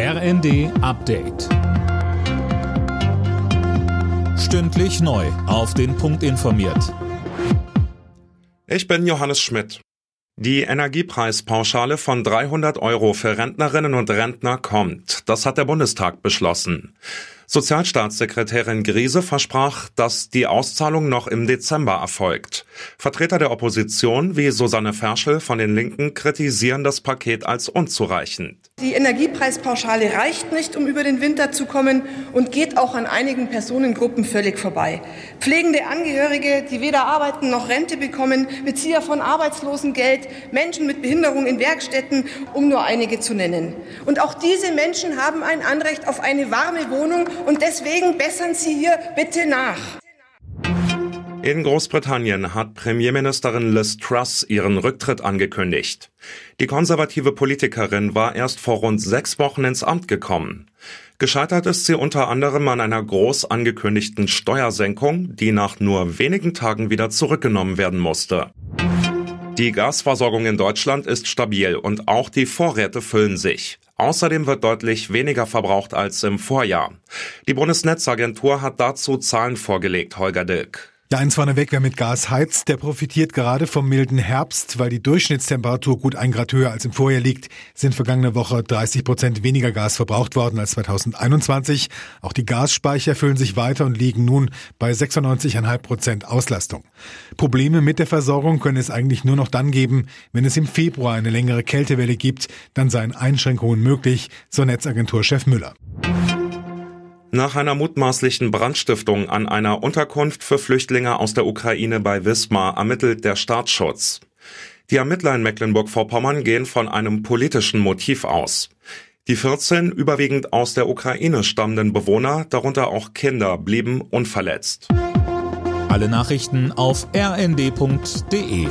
RND Update. Stündlich neu. Auf den Punkt informiert. Ich bin Johannes Schmidt. Die Energiepreispauschale von 300 Euro für Rentnerinnen und Rentner kommt. Das hat der Bundestag beschlossen. Sozialstaatssekretärin Griese versprach, dass die Auszahlung noch im Dezember erfolgt. Vertreter der Opposition wie Susanne Ferschel von den Linken kritisieren das Paket als unzureichend. Die Energiepreispauschale reicht nicht, um über den Winter zu kommen und geht auch an einigen Personengruppen völlig vorbei. Pflegende Angehörige, die weder arbeiten noch Rente bekommen, Bezieher von Arbeitslosengeld, Menschen mit Behinderung in Werkstätten, um nur einige zu nennen. Und auch diese Menschen haben ein Anrecht auf eine warme Wohnung und deswegen bessern Sie hier bitte nach. In Großbritannien hat Premierministerin Liz Truss ihren Rücktritt angekündigt. Die konservative Politikerin war erst vor rund sechs Wochen ins Amt gekommen. Gescheitert ist sie unter anderem an einer groß angekündigten Steuersenkung, die nach nur wenigen Tagen wieder zurückgenommen werden musste. Die Gasversorgung in Deutschland ist stabil und auch die Vorräte füllen sich. Außerdem wird deutlich weniger verbraucht als im Vorjahr. Die Bundesnetzagentur hat dazu Zahlen vorgelegt, Holger Dilk. Ja, eins vorneweg, wer mit Gas heizt, der profitiert gerade vom milden Herbst, weil die Durchschnittstemperatur gut ein Grad höher als im Vorjahr liegt, sind vergangene Woche 30 Prozent weniger Gas verbraucht worden als 2021. Auch die Gasspeicher füllen sich weiter und liegen nun bei 96,5 Prozent Auslastung. Probleme mit der Versorgung können es eigentlich nur noch dann geben, wenn es im Februar eine längere Kältewelle gibt, dann seien Einschränkungen möglich, so Netzagenturchef Müller. Nach einer mutmaßlichen Brandstiftung an einer Unterkunft für Flüchtlinge aus der Ukraine bei Wismar ermittelt der Staatsschutz. Die Ermittler in Mecklenburg-Vorpommern gehen von einem politischen Motiv aus. Die 14 überwiegend aus der Ukraine stammenden Bewohner, darunter auch Kinder, blieben unverletzt. Alle Nachrichten auf rnd.de